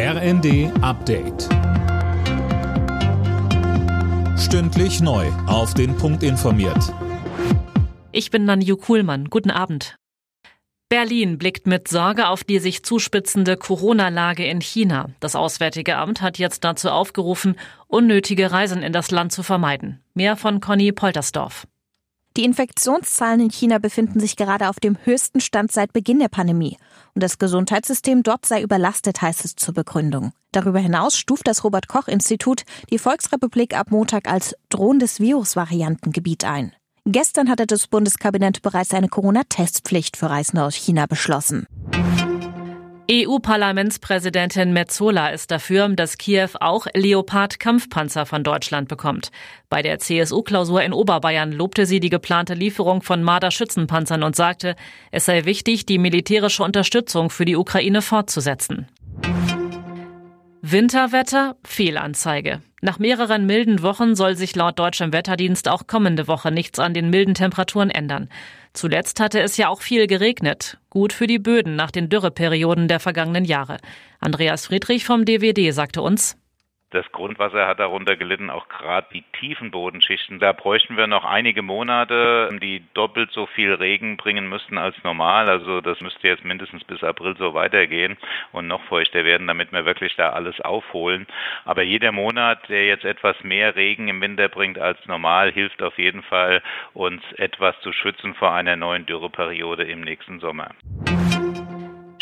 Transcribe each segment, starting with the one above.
RND Update. Stündlich neu. Auf den Punkt informiert. Ich bin Nanju Kuhlmann. Guten Abend. Berlin blickt mit Sorge auf die sich zuspitzende Corona-Lage in China. Das Auswärtige Amt hat jetzt dazu aufgerufen, unnötige Reisen in das Land zu vermeiden. Mehr von Conny Poltersdorf. Die Infektionszahlen in China befinden sich gerade auf dem höchsten Stand seit Beginn der Pandemie. Und das Gesundheitssystem dort sei überlastet, heißt es zur Begründung. Darüber hinaus stuft das Robert Koch Institut die Volksrepublik ab Montag als drohendes Virusvariantengebiet ein. Gestern hatte das Bundeskabinett bereits eine Corona-Testpflicht für Reisende aus China beschlossen. EU-Parlamentspräsidentin Metzola ist dafür, dass Kiew auch Leopard-Kampfpanzer von Deutschland bekommt. Bei der CSU-Klausur in Oberbayern lobte sie die geplante Lieferung von Marder-Schützenpanzern und sagte, es sei wichtig, die militärische Unterstützung für die Ukraine fortzusetzen. Winterwetter, Fehlanzeige. Nach mehreren milden Wochen soll sich laut deutschem Wetterdienst auch kommende Woche nichts an den milden Temperaturen ändern. Zuletzt hatte es ja auch viel geregnet. Gut für die Böden nach den Dürreperioden der vergangenen Jahre. Andreas Friedrich vom DWD sagte uns, das Grundwasser hat darunter gelitten, auch gerade die tiefen Bodenschichten. Da bräuchten wir noch einige Monate, die doppelt so viel Regen bringen müssten als normal. Also das müsste jetzt mindestens bis April so weitergehen und noch feuchter werden, damit wir wirklich da alles aufholen. Aber jeder Monat, der jetzt etwas mehr Regen im Winter bringt als normal, hilft auf jeden Fall, uns etwas zu schützen vor einer neuen Dürreperiode im nächsten Sommer.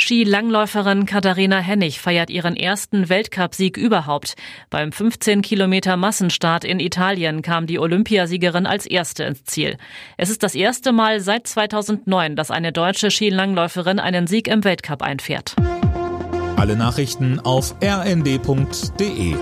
Skilangläuferin Katharina Hennig feiert ihren ersten Weltcupsieg überhaupt. Beim 15 Kilometer Massenstart in Italien kam die Olympiasiegerin als erste ins Ziel. Es ist das erste Mal seit 2009, dass eine deutsche Skilangläuferin einen Sieg im Weltcup einfährt. Alle Nachrichten auf rnd.de